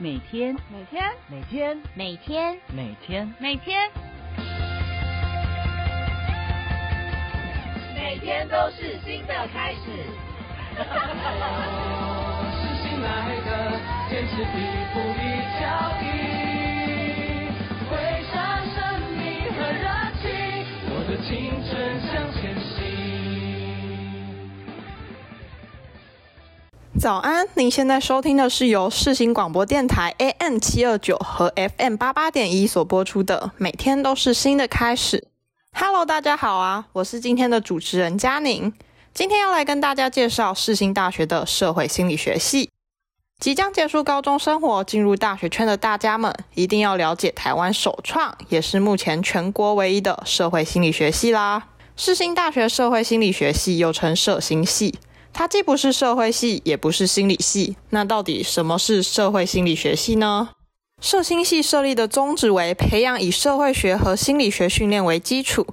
每天，每天，每天，每天，每天，每天，每天都是新的开始。是新来的，坚持一步一脚印，早安，您现在收听的是由世新广播电台 AM 七二九和 FM 八八点一所播出的《每天都是新的开始》。Hello，大家好啊，我是今天的主持人佳宁。今天要来跟大家介绍世新大学的社会心理学系。即将结束高中生活，进入大学圈的大家们，一定要了解台湾首创，也是目前全国唯一的社会心理学系啦。世新大学社会心理学系又称社心系。它既不是社会系，也不是心理系，那到底什么是社会心理学系呢？社心系设立的宗旨为培养以社会学和心理学训练为基础，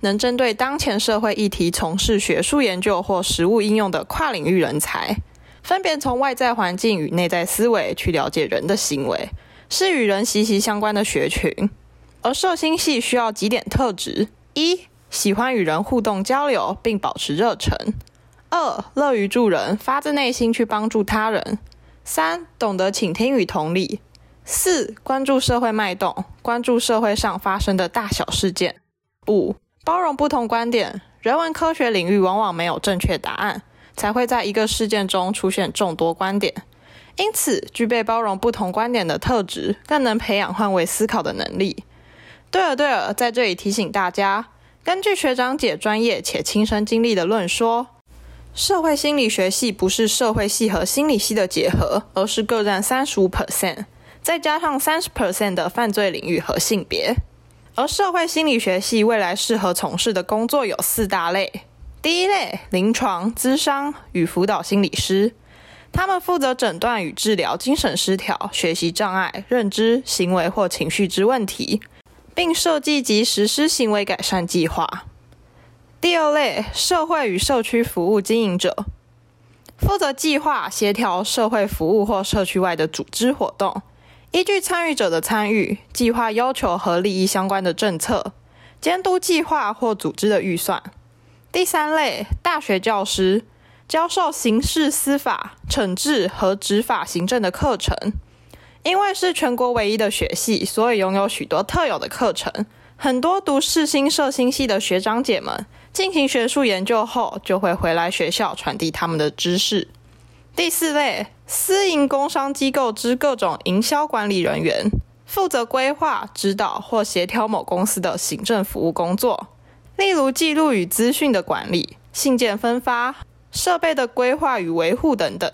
能针对当前社会议题从事学术研究或实务应用的跨领域人才，分别从外在环境与内在思维去了解人的行为，是与人息息相关的学群。而社心系需要几点特质：一、喜欢与人互动交流，并保持热忱。二、乐于助人，发自内心去帮助他人；三、懂得倾听与同理；四、关注社会脉动，关注社会上发生的大小事件；五、包容不同观点。人文科学领域往往没有正确答案，才会在一个事件中出现众多观点。因此，具备包容不同观点的特质，更能培养换位思考的能力。对了对了，在这里提醒大家，根据学长姐专业且亲身经历的论说。社会心理学系不是社会系和心理系的结合，而是各占三十五 percent，再加上三十 percent 的犯罪领域和性别。而社会心理学系未来适合从事的工作有四大类：第一类，临床、咨商与辅导心理师，他们负责诊断与治疗精神失调、学习障碍、认知、行为或情绪之问题，并设计及实施行为改善计划。第二类，社会与社区服务经营者，负责计划、协调社会服务或社区外的组织活动，依据参与者的参与，计划要求和利益相关的政策，监督计划或组织的预算。第三类，大学教师，教授刑事司法、惩治和执法行政的课程。因为是全国唯一的学系，所以拥有许多特有的课程。很多读世新社新系的学长姐们。进行学术研究后，就会回来学校传递他们的知识。第四类，私营工商机构之各种营销管理人员，负责规划、指导或协调某公司的行政服务工作，例如记录与资讯的管理、信件分发、设备的规划与维护等等。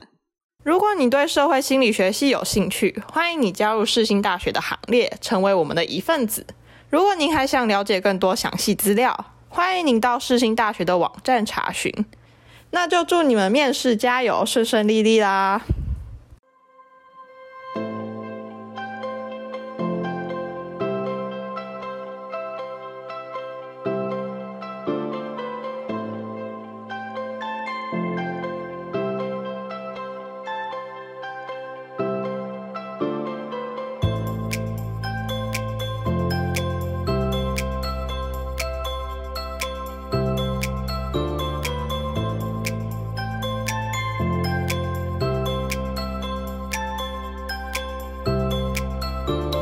如果你对社会心理学系有兴趣，欢迎你加入世新大学的行列，成为我们的一份子。如果您还想了解更多详细资料，欢迎您到世新大学的网站查询，那就祝你们面试加油，顺顺利利啦！Bye.